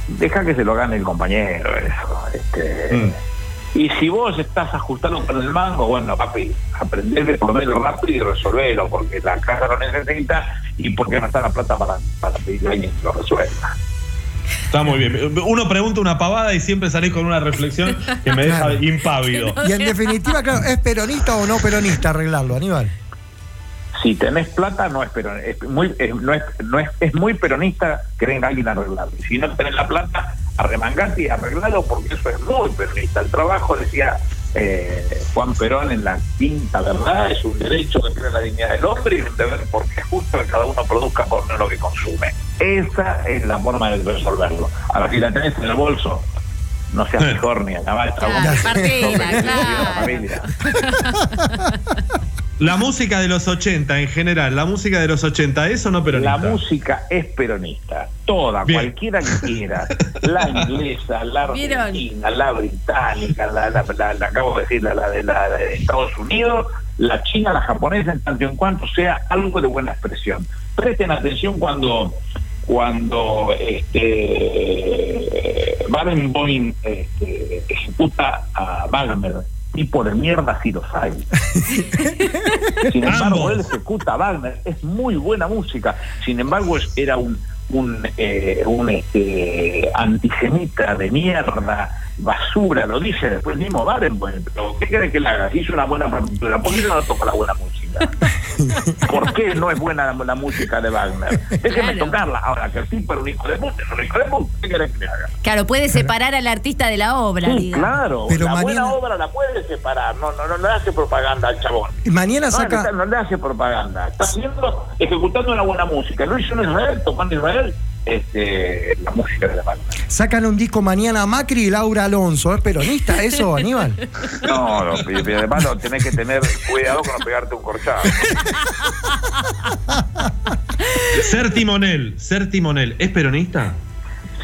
deja que se lo gane el compañero eso. Este, Mm. Y si vos estás ajustando con el mango, bueno, papi, aprender de ponerlo rápido y resolverlo, porque la casa lo necesita y porque no está la plata para, para pedirle a alguien que lo resuelva. Está muy bien. Uno pregunta una pavada y siempre salís con una reflexión que me deja Claro. impávido. [laughs] Y en definitiva, claro, ¿es peronista o no peronista arreglarlo, Aníbal? Si tenés plata, no es peronista. Es muy, es- no es, no es, es muy peronista que venga alguien a arreglarlo. Y si no tenés la plata, arremangate y arreglalo porque eso es muy peronista. El trabajo, decía eh, Juan Perón en la quinta verdad, es un derecho que tiene la dignidad del hombre y un deber porque es justo que cada uno produzca por menos lo que consume. Esa es la forma de resolverlo. Ahora, si la tenés en el bolso, no seas mejor ni la. Claro, partila, la [laughs] claro. familia. [laughs] La música de los 80 en general, la música de los 80, ¿eso no peronista? La música es peronista, toda, Bien. cualquiera que quiera. La [laughs] inglesa, la ¿Vieron? argentina, la británica, la, la, la- la- acabo de decir, la, la de, la de Estados Unidos, la china, la japonesa, en tanto en cuanto sea algo de buena expresión. Presten atención cuando cuando este Barenboim este, ejecuta a Wagner tipo de mierda si los hay [laughs] sin embargo, él ejecuta a Wagner, es muy buena música. Sin embargo, es- era un un, eh, un este, antisemita de mierda, basura, lo dice después mismo Barenboim. Pero ¿qué cree que le haga? Si hizo una buena partitura, ¿por qué no toca la buena música? [laughs] ¿Por qué no es buena la, la música de Wagner? Déjeme Claro. tocarla. Ahora, que el tipo era un hijo de puta, es un hijo de puta, ¿qué querés que le haga? Claro, puede separar al artista de la obra. Sí, digamos. claro. Pero la mañana- buena obra la puede separar. No, no, no le hace propaganda al chabón. Mañana No, saca. no, no le hace propaganda. Está haciendo, ejecutando una buena música. Lo hizo en Israel, tocando en Israel este, la música de la banda. Sacan un disco mañana Macri y Laura Alonso. ¿Es peronista eso, [laughs] Aníbal? No, no, además no, tenés que tener cuidado con no pegarte un corchado. Ser timonel, ser timonel, ¿es peronista?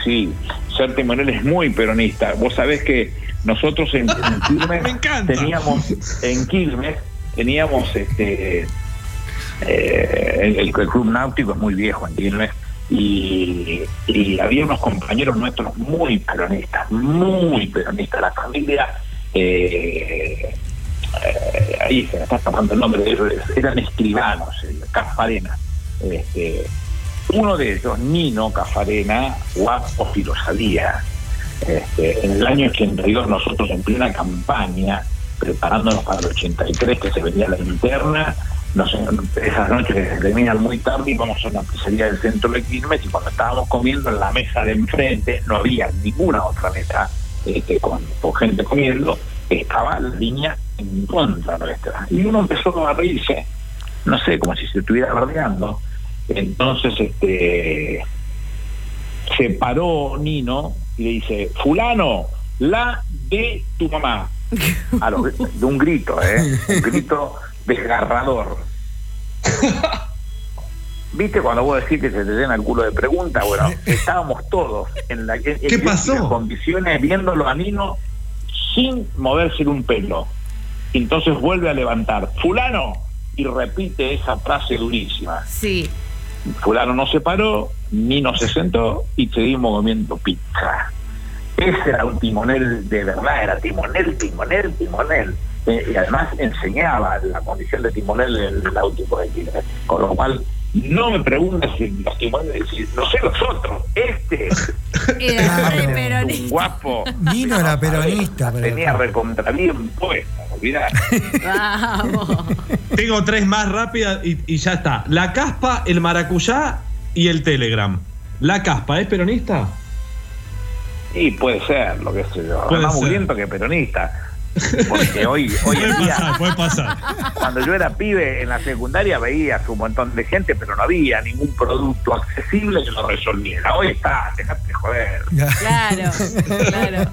Sí, ser timonel es muy peronista. Vos sabés que nosotros en, en Quilmes [laughs] Me encanta. teníamos, en Quilmes teníamos este eh, el, el club náutico es muy viejo en Quilmes y, había unos compañeros nuestros muy peronistas, muy peronistas. La familia, eh, ahí se me está escapando el nombre eran escribanos, eh, Cafarena. Este, uno de ellos, Nino Cafarena, guapo y lo sabía. Este, en el año 82 nosotros en plena campaña, preparándonos para el 83 que se venía la interna, esas noches terminan muy tarde íbamos a una pizzería del centro de Quilmes y cuando estábamos comiendo en la mesa de enfrente, no había ninguna otra mesa este, con, gente comiendo, estaba la línea en contra nuestra. Y uno empezó a reírse, no sé, como si se estuviera bardeando. Entonces, este se paró Nino y le dice, fulano, la de tu mamá. De un grito, ¿eh? Un grito desgarrador. [laughs] ¿Viste cuando vos decís que se te llena el culo de preguntas? Bueno, [laughs] estábamos todos en, la, en, en ¿Qué pasó? idénticas condiciones viéndolo a Nino sin moverse un pelo. Y entonces vuelve a levantar, fulano, y repite esa frase durísima. Sí. Fulano no se paró, Nino se sentó y seguimos comiendo pizza. Ese era un timonel de verdad, era timonel, timonel, timonel. Eh, y además enseñaba la condición de timonel del náutico de. Con lo cual, no me preguntes si los timoneles, si- no sé los otros. Este [laughs] Era un guapo. Nino era peronista, pero- Tenía recontra bien puesta. Vamos. Tengo tres más rápidas y, y ya está. La caspa, el maracuyá y el telegram. La caspa, ¿es peronista? Y puede ser, lo que sé yo. Puede Más ser. muriento que peronista. Porque hoy, hoy Puede en día, pasar, puede pasar. cuando yo era pibe en la secundaria veías un montón de gente, pero no había ningún producto accesible que lo resolviera. Hoy está, dejate de joder. Claro, claro.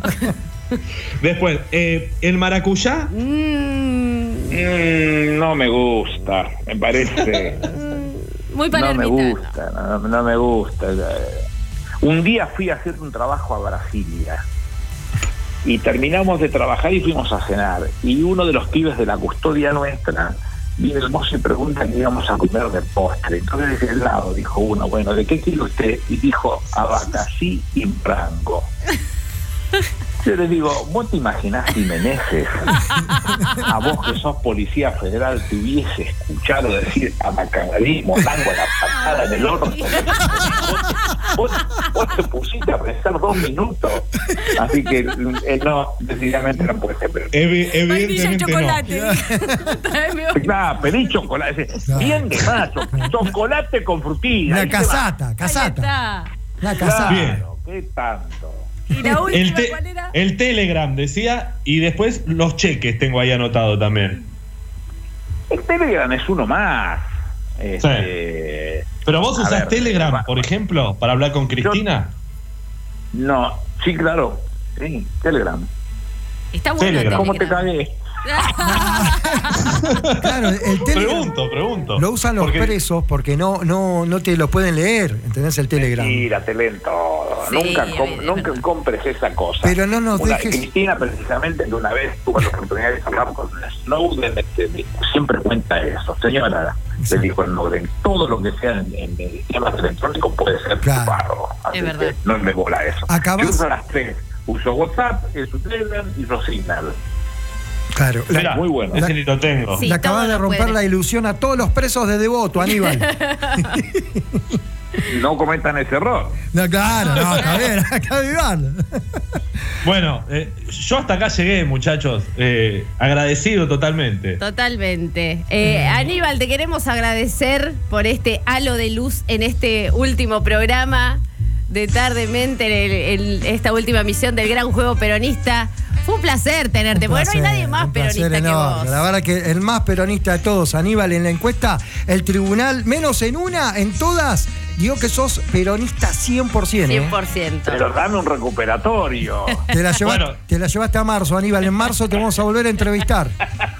Después, eh, el maracuyá, Mm, Mm, no me gusta, me parece. [laughs] muy no me palermitano. gusta, no, no me gusta. Un día fui a hacer un trabajo a Brasilia y terminamos de trabajar y fuimos a cenar. Y uno de los pibes de la custodia nuestra viene el mozo y pregunta qué íbamos a comer de postre. Entonces de helado, dijo uno, bueno, ¿de qué quiere usted? Y dijo, abacací y branco. [laughs] Yo le digo, ¿vos te imaginás si Meneses, a vos que sos policía federal, te hubiese escuchado decir abacanadismo, tango la patada en el orto? [laughs] Vos, vos- vos te pusiste a pensar dos minutos. Así que eh, no, decididamente no puede ser. Pero, evi- evidentemente no. chocolate. Un- Claro, [laughs] pedí chocolate. Bien de macho, chocolate con frutilla. La casata, casata. La casata. Bien. Claro, ¿qué tanto? Y la última, El, te- ¿cuál era? el Telegram decía, y después los cheques tengo ahí anotado también. El Telegram es uno más. Este, Pero vos A usás ver, Telegram, va- por ejemplo, para hablar con Cristina. No, sí, claro. Sí, Telegram. Está bueno Telegram. ¿Cómo te cagué? [laughs] Claro, el Telegram Pregunto, pregunto. lo usan los Porque- presos porque no, no, no te lo pueden leer, ¿entendés? El Telegram. Mira, te leen todo. Sí, nunca, com- nunca compres esa cosa. Pero no nos Una- dejes- Cristina, precisamente, de una vez tuvo la oportunidad de hablar con Snowden. este, siempre cuenta eso. Señora, le dijo Snowden, todo lo que sea en, en sistemas electrónicos puede ser Claro. chuparro. Así Es que verdad. no me bola eso. Acabas- Yo uso las tres. Uso WhatsApp, uso Telegram y uso Signal. Claro. La- Mirá, muy bueno. Ese ni lo tengo. Sí. le acabas de romper puede. la ilusión a todos los presos de Devoto, Aníbal. [laughs] no cometan ese error. No, claro, no, está [laughs] bien, acá vivan. Bueno, eh, yo hasta acá llegué, muchachos. Eh, agradecido totalmente. Totalmente. Eh, Aníbal, te queremos agradecer por este halo de luz en este último programa de Tardemente, en, el- en esta última misión del gran juego peronista. Fue un placer tenerte, porque no hay nadie más Un placer peronista que vos. La verdad que el más peronista de todos, Aníbal, en la encuesta, el tribunal, menos en una, en todas, dio que sos peronista 100%. ¿eh? 100%. Pero dame un recuperatorio. Te la, lleva- Bueno. te la llevaste a marzo, Aníbal. En marzo te vamos a volver a entrevistar.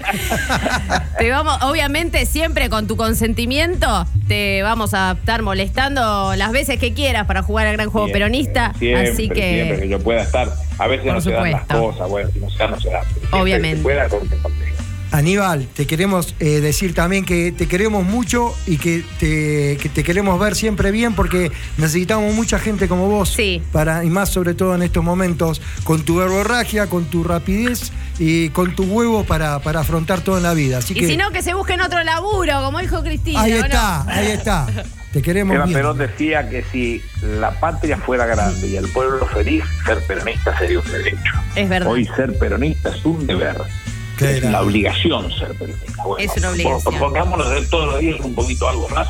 [laughs] Te vamos, obviamente, siempre con tu consentimiento, te vamos a estar molestando las veces que quieras para jugar al gran juego Siempre, peronista. Siempre, así que. siempre que yo pueda estar. A veces Por no se dan las cosas, bueno, si no se dan, no se dan. Obviamente. que pueda. Aníbal, te queremos eh, decir también que te queremos mucho y que te, que te queremos ver siempre bien porque necesitamos mucha gente como vos. Sí. Para, y más sobre todo en estos momentos, con tu verborragia, con tu rapidez y con tu huevo para, para afrontar todo en la vida. Así Y que si no, que se busquen otro laburo, como dijo Cristina. ahí está, ahí está. Te queremos bien. Perón decía que si la patria fuera grande y el pueblo feliz, ser peronista sería un derecho. Es verdad. Hoy ser peronista es un deber. Es una obligación ser peronista. Bueno, Es una obligación. po- Pongámonos de todos los días un poquito algo más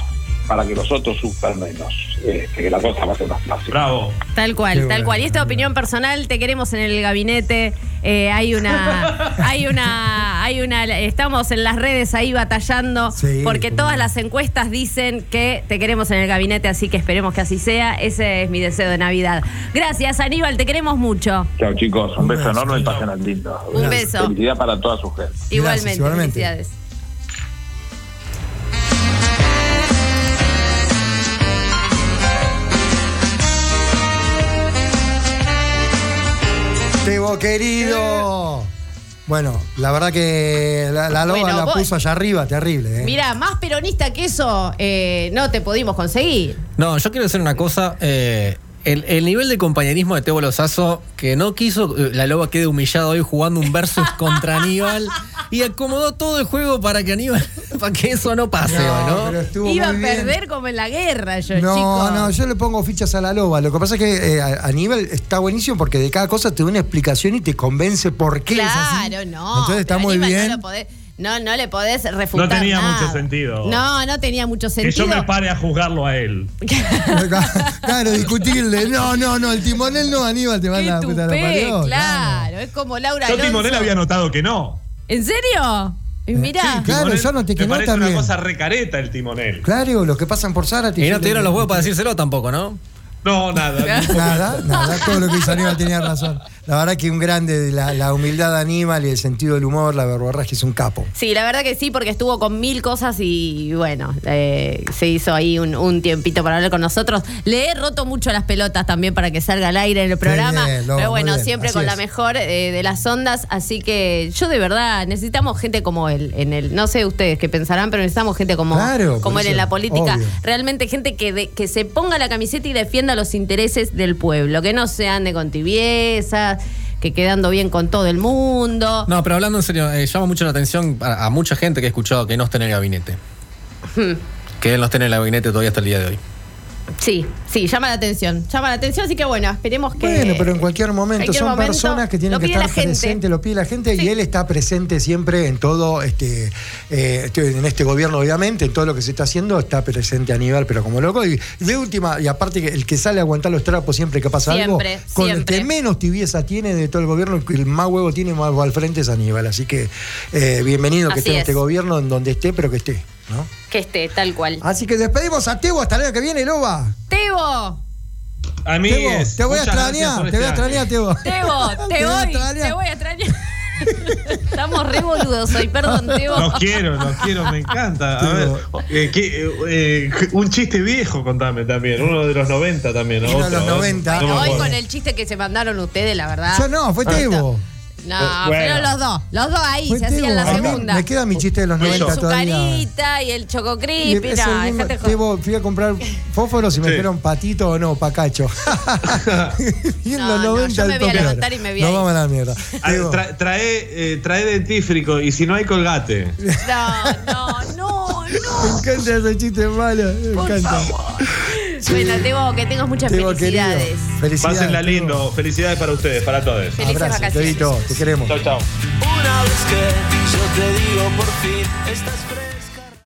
para que los otros sufran menos. eh, que la cosa va a ser más fácil. Bravo. Tal cual, Qué tal bueno, cual. Y esta opinión personal, te queremos en el gabinete. eh, hay una, [laughs] hay una, hay una, estamos en las redes ahí batallando, Sí, porque todas las encuestas dicen que te queremos en el gabinete, así que esperemos que así sea. Ese es mi deseo de Navidad. Gracias, Aníbal, te queremos mucho. Chao chicos, un Un beso beso. enorme y pasen al lindo. Un beso. Felicidad para toda su gente. Igualmente, igualmente. felicidades. Tebo querido. Bueno, la verdad que la, la loba Bueno, la vos- puso allá arriba, terrible. ¿eh? Mira, más peronista que eso eh, no te pudimos conseguir. No, yo quiero decir una cosa. eh, el, el nivel de compañerismo de Tebo Lozazo, que no quiso eh, la loba quede humillada hoy jugando un versus contra [laughs] Aníbal y acomodó todo el juego para que Aníbal, para que eso no pase, No, ¿no? pero estuvo Iba a bien. perder como en la guerra, yo, No, chico. no, yo le pongo fichas a la loba. Lo que pasa es que eh, a, a nivel está buenísimo porque de cada cosa te da una explicación y te convence por qué es así. Claro, no. Entonces está pero muy Aníbal bien. No, lo podés- no, no le podés refutar. No tenía nada. mucho sentido. No, no tenía mucho Que sentido. yo me pare a juzgarlo a él. [laughs] claro, discutirle. No, no, no, el timonel no, Aníbal, te Qué manda a la puta la tupé, parió. claro. Es como Laura Yo Alonso. Timonel había notado que no. ¿En serio? Y Mirá. Sí, Claro, Timonel yo no parece también. una cosa recareta el timonel. Claro, los que pasan por Zárate. Y no te dieron los huevos para decírselo tampoco, ¿no? No, nada. [laughs] Nada, nada, todo lo que hizo Aníbal tenía razón. La verdad que un grande, de la, la humildad de Aníbal y el sentido del humor, la verborragia es un capo. Sí, la verdad que sí, porque estuvo con mil cosas y bueno, eh, se hizo ahí un, un tiempito para hablar con nosotros. Le he roto mucho las pelotas también para que salga al aire en el programa, bien, pero bueno, bien, siempre con la mejor eh, de las ondas, así que yo de verdad necesitamos gente como él en el, no sé ustedes qué pensarán, pero necesitamos gente como, Claro, como él en la política, obvio. realmente gente que, de- que se ponga la camiseta y defienda los intereses del pueblo, que no se ande con tibiezas, que quedando bien con todo el mundo. No, pero hablando en serio, eh, llama mucho la atención a, a mucha gente que he escuchado que no está en el gabinete. Hmm. Que él no esté en el gabinete todavía hasta el día de hoy. Sí, sí, llama la atención. Llama la atención, así que bueno, esperemos que. Bueno, pero en cualquier momento cualquier son momento personas que tienen que estar presentes, lo pide la gente Sí. y él está presente siempre en todo, este, eh, en este gobierno obviamente, en todo lo que se está haciendo, está presente Aníbal, pero como loco. Y de última, y aparte que el que sale a aguantar los trapos siempre que pasa Siempre, algo, con el que menos tibieza tiene de todo el gobierno, el más huevo tiene más al frente es Aníbal. Así que eh, bienvenido que Así esté en es. este gobierno, en donde esté, pero que esté. ¿No? Que esté, tal cual. Así que despedimos a Tebo hasta el año que viene, Loba. Tebo, A mí Tebo, es. te voy a extrañar, te voy a extrañar. Tebo. Tebo, te Te voy te voy a extrañar. Estamos re boludos hoy, perdón, Tebo. Los quiero, los quiero, me encanta. A ver, eh, ¿qué, eh, eh, un chiste viejo, contame también. Uno de los 90 también. ¿no? Uno de los Otro, 90. no me Hoy con el chiste que se mandaron ustedes, la verdad. Yo no, fue Tebo. No, Bueno. pero los dos, los dos ahí, Fue se hacían la Tebo. A mí segunda. Me queda mi chiste de los Fui 90 yo. Su todavía. carita y el choco Y creepy, es el no, mismo- dejate joder. Fui a comprar fósforos y me Sí. dijeron patito o no, pacacho. [laughs] y en No, los no, 90 yo me voy a tope. levantar y me voy a Nos ir. vamos a la mierda. Ah, Tebo, tra- trae, eh, trae dentífrico y si no hay colgate. [laughs] No, no, no, me no. encanta ese chiste malo. Me Por encanta. favor. Bueno, Tebo, que tengas muchas Tebo, querido, felicidades. Felicidades. Pásenla lindo. Felicidades para ustedes, para todos. Felices Abrazo, vacaciones. Tebito, te queremos. Chao, chao. Una vez que yo te digo por fin, estás frente.